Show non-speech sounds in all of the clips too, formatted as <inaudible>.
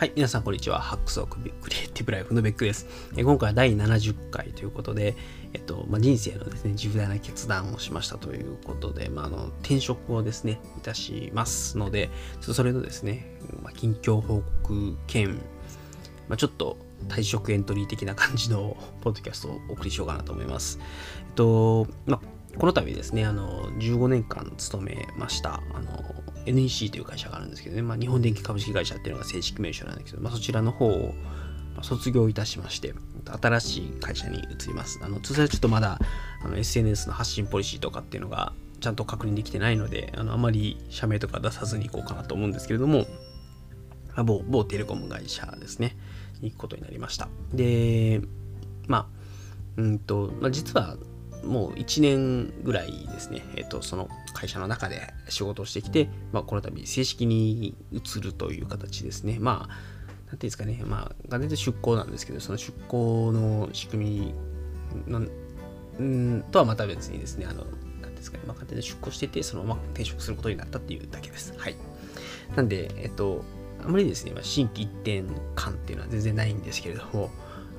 はい、皆さんこんにちは。ハックスオククリエイティブライフのベックです。え今回は第70回ということで、えっと、まあ、人生のですね、重大な決断をしましたということで、まあ、あの、転職をですね、いたしますので、ちょっとそれのですね、まあ、近況報告兼、まあ、ちょっと退職エントリー的な感じのポッドキャストをお送りしようかなと思います。えっと、まあ、この度ですね、あの、15年間勤めました、あの、NEC という会社があるんですけどね、まあ、日本電機株式会社っていうのが正式名称なんですけど、まあ、そちらの方を卒業いたしまして、新しい会社に移ります。あの、通常はちょっとまだあの SNS の発信ポリシーとかっていうのがちゃんと確認できてないので、あのあまり社名とか出さずに行こうかなと思うんですけれども、まあ、某某テレコム会社ですね、に行くことになりました。で、まあ、うんと、まあ、実はもう1年ぐらいですね、えっ、と、その会社の中で仕事をしてきて、まあ、この度正式に移るという形ですね。まあ、なんていうんですかね、まあ、が然出向なんですけど、その出向の仕組みのんとはまた別にですね、あの、なんですかね、まあ、勝手に出向してて、そのまま転職することになったっていうだけです。はい。なんで、えっと、あまりですね、まあ、新規一転感っていうのは全然ないんですけれども、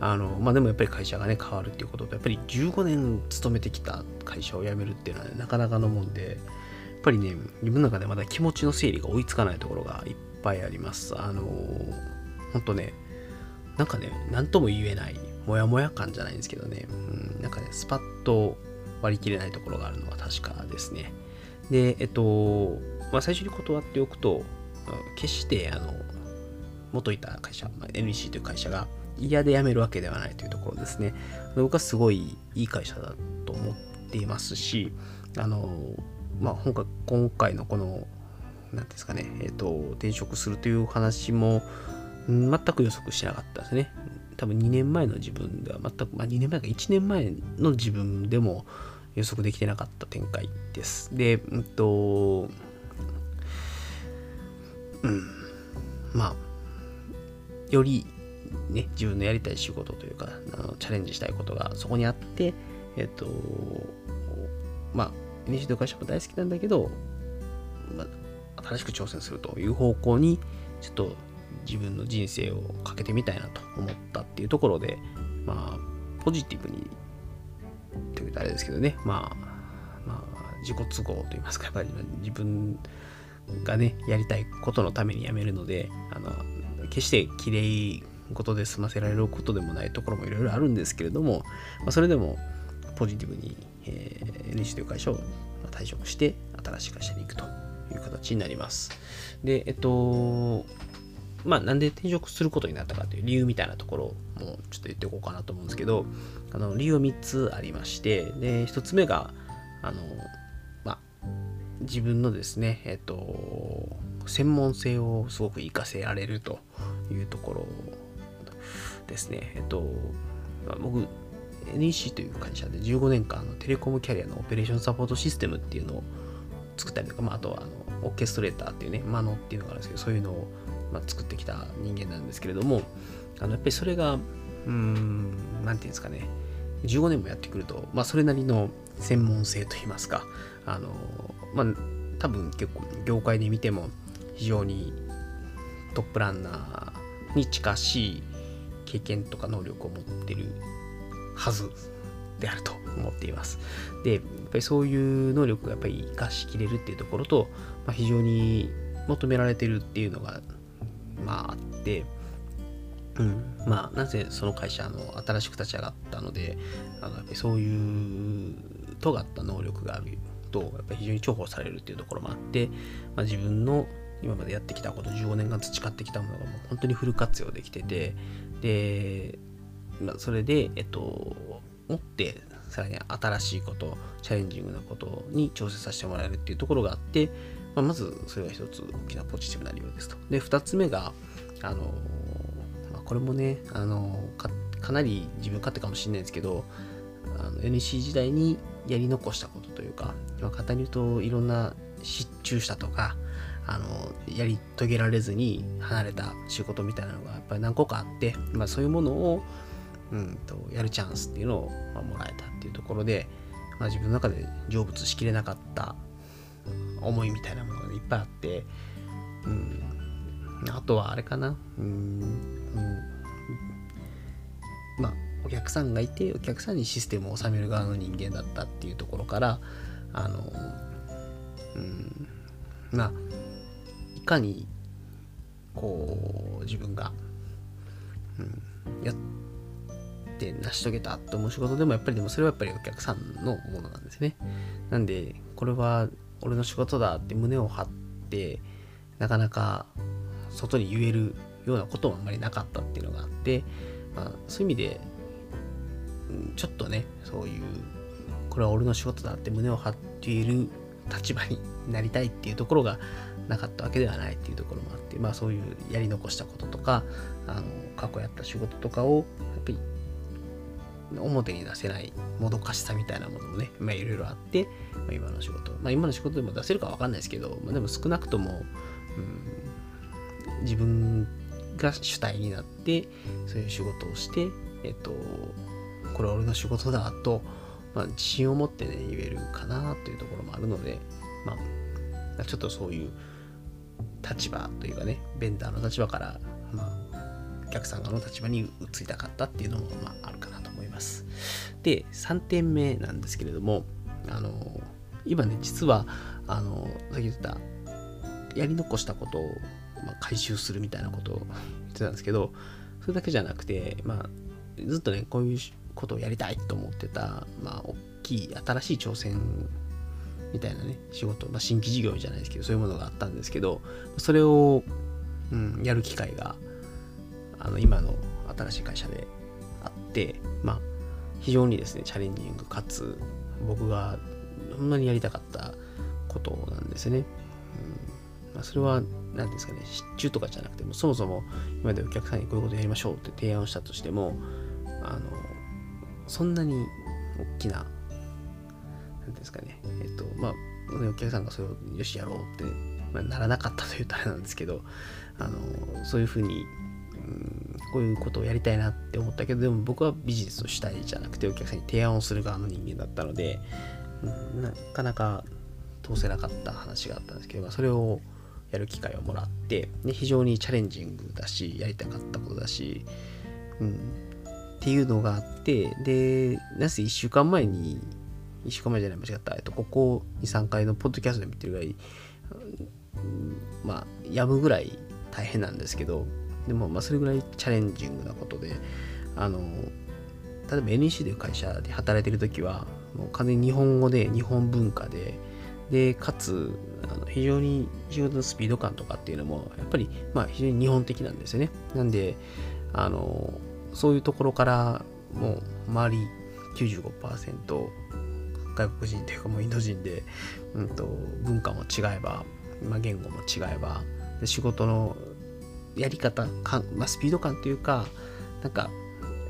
あの、まあ、でもやっぱり会社がね、変わるっていうことと、やっぱり15年勤めてきた会社を辞めるっていうのは、ね、なかなかのもんで、やっぱりね、自分の中でまだ気持ちの整理が追いつかないところがいっぱいあります。あの、ほんとね、なんかね、なんとも言えない、もやもや感じゃないんですけどね、うん、なんかね、スパッと割り切れないところがあるのは確かですね。で、えっと、まあ、最初に断っておくと、決してあの元いた会社、まあ、NEC という会社が嫌で辞めるわけではないというところですね。僕はすごいいい会社だと思っていますし、あの、まあ、今回今回のこの、何ですかね、えっ、ー、と、転職するという話も、全く予測しなかったですね。多分2年前の自分では全く、まあ、2年前か1年前の自分でも予測できてなかった展開です。で、うんと、うん、まあ、よりね、自分のやりたい仕事というか、あのチャレンジしたいことがそこにあって、えっと、まあ、NC の会社も大好きなんだけど、まあ、新しく挑戦するという方向に、ちょっと自分の人生をかけてみたいなと思ったっていうところで、まあ、ポジティブに、というとあれですけどね、まあ、まあ、自己都合といいますか、やっぱり自分がね、やりたいことのために辞めるので、あの、決して綺麗ことで済ませられることでもないところもいろいろあるんですけれども、まあ、それでもポジティブに、えー、NEC という会社を退職して新しい会社に行くという形になります。で、えっと、まあ、なんで転職することになったかという理由みたいなところもちょっと言っておこうかなと思うんですけど、あの理由は3つありまして、で、1つ目が、あの、まあ、自分のですね、えっと、専門性をすごく活かせられるというところですね、えっと、僕、NEC という会社で15年間のテレコムキャリアのオペレーションサポートシステムっていうのを作ったりとか、まあ、あとはあのオーケストレーターっていうね、マノっていうのがあるんですけど、そういうのを、まあ、作ってきた人間なんですけれども、あのやっぱりそれが、うん、なんていうんですかね、15年もやってくると、まあ、それなりの専門性といいますか、あの、まあ、多分結構業界で見ても非常にトップランナーに近しい経験とか能力を持ってるはずであると思っています。で、やっぱりそういう能力がやっぱり活かしきれるっていうところと、まあ、非常に求められてるっていうのが、まああって、うん、まあなぜその会社の新しく立ち上がったので、あのやっぱりそういう尖った能力があると、やっぱり非常に重宝されるっていうところもあって、まあ、自分の今までやってきたこと15年間培ってきたものがもう本当にフル活用できててで、まあ、それでえっと持ってさらに新しいことチャレンジングなことに挑戦させてもらえるっていうところがあって、まあ、まずそれが一つ大きなポジティブな理由ですと。で二つ目があの、まあ、これもねあのかかなり自分勝手かもしれないですけどあの NC 時代にやり残したことというか、まあ、簡単に言うといろんな失注したとかあのやり遂げられずに離れた仕事みたいなのがやっぱり何個かあって、まあ、そういうものを、うんと、やるチャンスっていうのを、まあ、もらえたっていうところで、まあ、自分の中で成仏しきれなかった思いみたいなものがいっぱいあって、うんあとはあれかな。うん、うんまあ、お客さんがいて、お客さんにシステムを収める側の人間だったっていうところから、あの、うん、まあ、いかに、こう、自分が、うん、やって成し遂げたと思う仕事でも、やっぱりでもそれはやっぱりお客さんのものなんですね。なんで、これは俺の仕事だって胸を張って、なかなか外に言えるようなこともあんまりなかったっていうのがあって、まあ、そういう意味で、ちょっとね、そういう、これは俺の仕事だって胸を張っている立場になりたいっていうところがなかったわけではないっていうところもあって、まあそういうやり残したこととか、あの、過去やった仕事とかを、やっぱり表に出せないもどかしさみたいなものもね、まあいろいろあって、まあ、今の仕事、まあ今の仕事でも出せるかわかんないですけど、まあ、でも少なくとも、うん、自分が主体になってそういう仕事をしてえっとこれは俺の仕事だと、まあ、自信を持ってね言えるかなというところもあるのでまあちょっとそういう立場というかねベンダーの立場からまあお客さん側の立場に移りたかったっていうのも、まあ、あるかなと思います。で、3点目なんですけれども、あの、今ね、実は、あの、先言ってたやり残したことを、まあ、回収するみたいなことを <laughs> 言ってたんですけど、それだけじゃなくて、まあ、ずっとね、こういうことをやりたいと思ってた、まあ、大きい新しい挑戦みたいなね、仕事、まあ、新規事業じゃないですけど、そういうものがあったんですけど、それを、うん、やる機会が、あの、今の新しい会社であって、まあ、非常にですね、チャレンジングかつ、僕がほんまにやりたかったことなんですね。うんまあ、それは、何ですかね、失注とかじゃなくても、そもそも今までお客さんにこういうことやりましょうって提案をしたとしても、あの、そんなに大きな、何ですかね、えっと、まあ、お客さんがそれをよしやろうって、まあ、ならなかったというとあれなんですけど、あの、そういうふうに、うん、こういうことをやりたいなって思ったけど、でも僕はビジネスをしたいじゃなくて、お客さんに提案をする側の人間だったので、うん、なかなか通せなかった話があったんですけど、それをやる機会をもらって、で非常にチャレンジングだし、やりたかったことだし、うん、っていうのがあって、で、なぜ1週間前に、1週間前じゃない、間違った、えっと、ここ2、3回のポッドキャストで見てるぐらい、まあ、やむぐらい大変なんですけど、でも、まあ、それぐらいチャレンジングなことで、あの、例えば NEC という会社で働いてる時は、もう完全に日本語で、日本文化で、で、かつ、あの非常に仕事のスピード感とかっていうのも、やっぱり、まあ、非常に日本的なんですよね。なんで、あの、そういうところから、もう、周り95%、外国人というかもうインド人で、うんと、文化も違えば、まあ、言語も違えば、で仕事のやり方か、まあ、スピード感というか、なんか、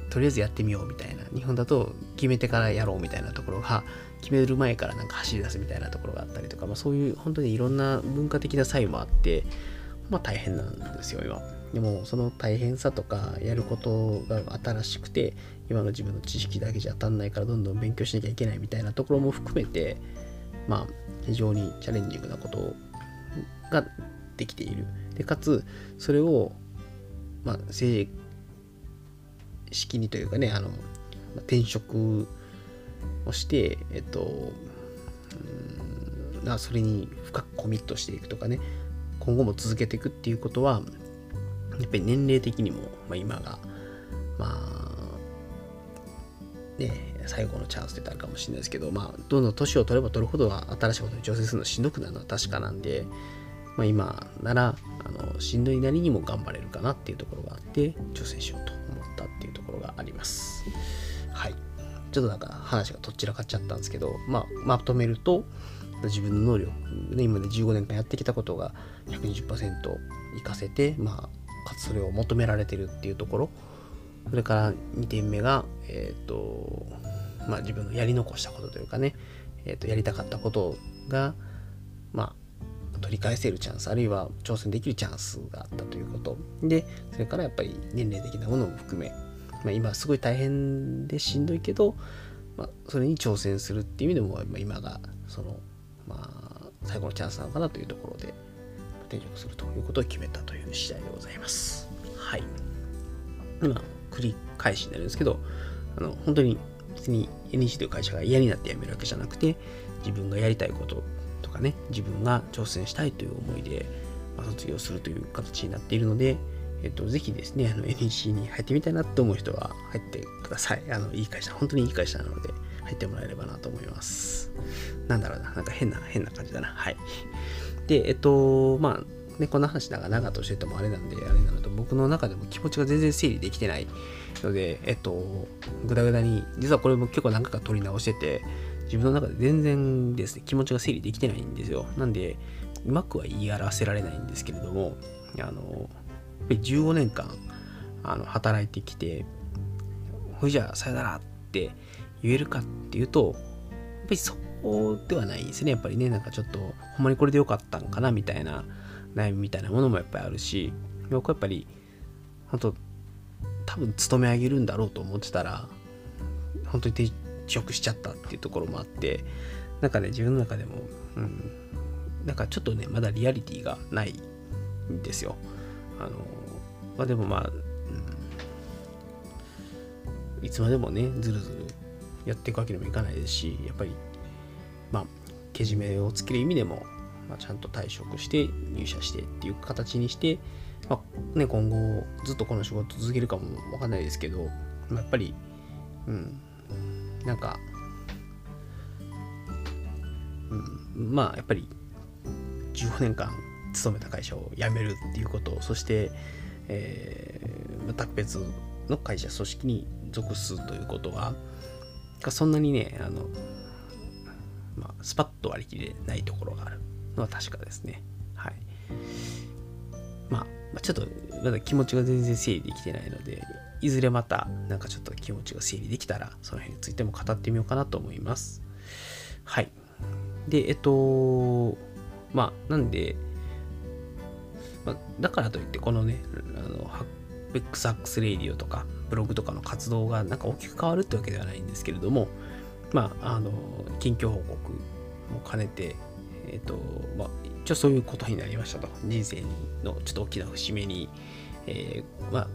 とりあえずやってみようみたいな。日本だと決めてからやろうみたいなところが、決める前からなんか走り出すみたいなところがあったりとか、まあ、そういう本当にいろんな文化的な差異もあって、まあ大変なんですよ、今。でもその大変さとかやることが新しくて今の自分の知識だけじゃ足んないからどんどん勉強しなきゃいけないみたいなところも含めてまあ非常にチャレンジングなことができている。でかつそれをまあ正式にというかねあの転職をして、えっと、うん、それに深くコミットしていくとかね、今後も続けていくっていうことは、やっぱり年齢的にも、まあ、今が、まあ、ね、最後のチャンスってあるかもしれないですけど、まあ、どんどん年を取れば取るほど新しいことに挑戦するのしんどくなるのは確かなんで、まあ、今ならあのしんどいなりにも頑張れるかなっていうところがあって挑戦しようと思ったっていうところがあります。はい。ちょっとなんか話がとっちらかっちゃったんですけど、まあ、まとめると、自分の能力、ね、今まで15年間やってきたことが120%活かせて、まあ、かつそれを求められてるっていうところ、それから2点目が、えっ、ー、と、まあ自分のやり残したことというかね、え、ー、と、やりたかったことが、まあ、取り返せるチャンス、あるいは挑戦できるチャンスがあったということ。で、それからやっぱり年齢的なものも含め、まあ、今すごい大変でしんどいけど、まあ、それに挑戦するっていう意味でも、今がその、まあ、最後のチャンスなのかなというところで。転職するということを決めたという次第でございます。はい。まあ、繰り返しになるんですけど、あの、本当に別に NEC という会社が嫌になって辞めるわけじゃなくて、自分がやりたいこととかね、自分が挑戦したいという思いで、まあ、卒業するという形になっているので、えっと、ぜひですね、NEC に入ってみたいなと思う人は入ってください。あの、いい会社、本当にいい会社なので、入ってもらえればなと思います。なんだろうな、なんか変な、変な感じだな。はい。で、えっと、まあ、ね、こんな話長々としててもあれなんで、あれなのと、僕の中でも気持ちが全然整理できてないので、えっと、ぐだぐだに、実はこれも結構何回か取り直してて、自分の中で全然ですね、気持ちが整理できてないんですよ。なんで、うまくは言い表せられないんですけれども、あの、ぱり15年間あの働いてきてほいじゃあさよならって言えるかっていうとやっぱりそではないですね。やっぱりねなんかちょっとほんまにこれでよかったんかなみたいな悩みみたいなものもやっぱりあるし僕はやっぱり本当多分勤め上げるんだろうと思ってたら本当に転職しちゃったっていうところもあってなんかね自分の中でもうんなんかちょっとねまだリアリティがないんですよ。あのまあでもまあ、いつまでもねずるずるやっていくわけにもいかないですしやっぱりまあけじめをつける意味でも、まあ、ちゃんと退職して入社してっていう形にして、まあね、今後ずっとこの仕事続けるかもわかんないですけど、まあ、やっぱりうんなんか、うん、まあやっぱり15年間勤めた会社を辞めるっていうことそして、えー、また別の会社組織に属すということはそんなにねあの、まあ、スパッと割り切れないところがあるのは確かですね。はい。まあ、ちょっとまだ気持ちが全然整理できてないのでいずれまたなんかちょっと気持ちが整理できたらその辺についても語ってみようかなと思います。はい。でえっとまあなんでまあ、だからといってこのねあのベックスハックスレイディオとかブログとかの活動がなんか大きく変わるってわけではないんですけれどもまああの近況報告も兼ねてえ、ー、とまあ一応そういうことになりましたと人生のちょっと大きな節目に、えー、まあ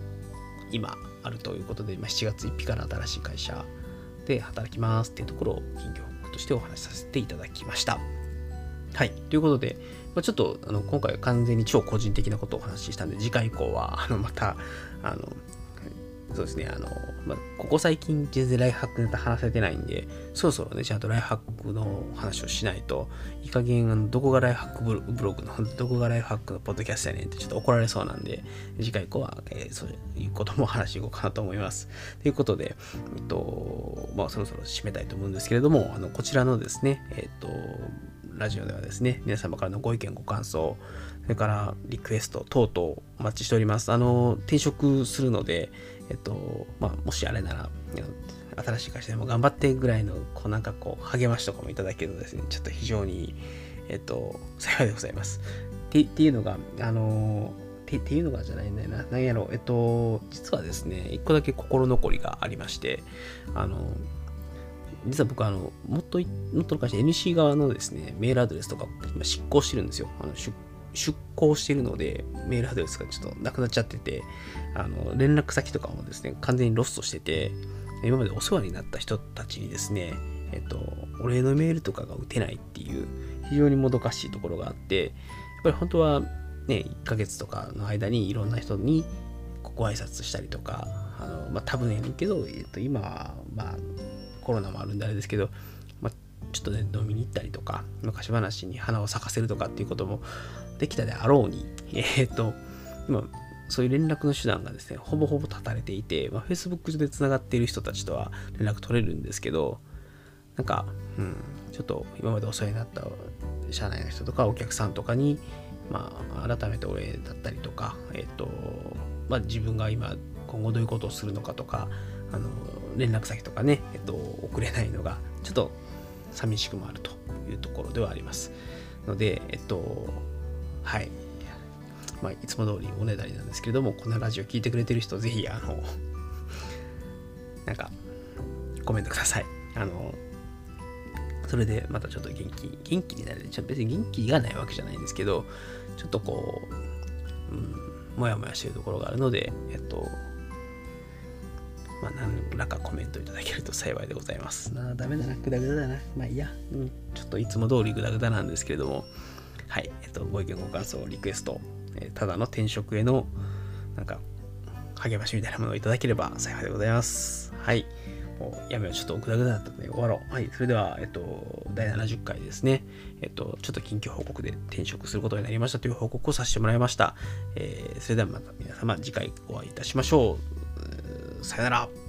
今あるということで、まあ、7月1日から新しい会社で働きますっていうところを近況報告としてお話しさせていただきました。はい。ということで、まあ、ちょっとあの今回は完全に超個人的なことをお話ししたんで、次回以降はあのまた、あの、そうですね、あの、まあ、ここ最近全然ライフハックネタ話せてないんで、そろそろね、ちゃんとライフハックの話をしないと、いい加減、あのどこがライフハックブログの、どこがライフハックのポッドキャストやねんってちょっと怒られそうなんで、次回以降は、えー、そういうことも話していこうかなと思います。ということで、えっと、まあ、そろそろ締めたいと思うんですけれども、あのこちらのですね、えっと、ラジオではですね、皆様からのご意見、ご感想、それからリクエスト等々お待ちしております。あの、転職するので、えっと、まあ、もしあれなら、新しい会社でも頑張ってぐらいの、こうなんかこう、励ましとかもいただけるとですね、ちょっと非常に、えっと、幸いでございます。ってっていうのが、あのってっていうのがじゃないんだよな。何やろう。えっと、実はですね、一個だけ心残りがありまして、あの、実は僕あの、もっと、もっとの会社 NC 側のですね、メールアドレスとか今執行してるんですよ。あの出出向しているので、メールアドレスがちょっとなくなっちゃってて、あの、連絡先とかもですね、完全にロストしてて、今までお世話になった人たちにですね、えっと、お礼のメールとかが打てないっていう、非常にもどかしいところがあって、やっぱり本当はね、1ヶ月とかの間にいろんな人にご挨拶したりとか、あの、まあ、多分やねんけど、えっと、今は、まあ、コロナもあるんであれですけど、まあ、ちょっとね、飲みに行ったりとか、昔話に花を咲かせるとかっていうこともできたであろうに、<laughs> えー、と、今、そういう連絡の手段がですね、ほぼほぼ断たれていて、まあ、Facebook 上で繋がっている人たちとは連絡取れるんですけど、なんか、うん、ちょっと今までお世話になった社内の人とかお客さんとかに、まあ、改めてお礼だったりとか、えっ、と、まあ、自分が今、今後どういうことをするのかとか、あの、連絡先とかね、えっと、送れないのが、ちょっと寂しくもあるというところではあります。ので、えっと、はい。まあ、いつも通りおねだりなんですけれども、このラジオ聞いてくれてる人、ぜひ、あの、なんか、コメントください。あの、それでまたちょっと元気、元気になれる。別に元気がないわけじゃないんですけど、ちょっとこう、うん、もやもやしているところがあるので、えっと、まあ、何らかコメントいただけると幸いでございます。なダメだな、グダグダだな。まあいいや、うん、ちょっといつも通りグダグダなんですけれども、はい、えっと、ご意見ご感想、リクエスト、え、ただの転職への、なんか、励ましみたいなものをいただければ幸いでございます。はい。もうやめよう。ちょっとグダグダだったので終わろう。はい。それでは、えっと、第70回ですね。えっと、ちょっと緊急報告で転職することになりましたという報告をさせてもらいました。えー、それではまた皆様次回お会いいたしましょう。さよなら。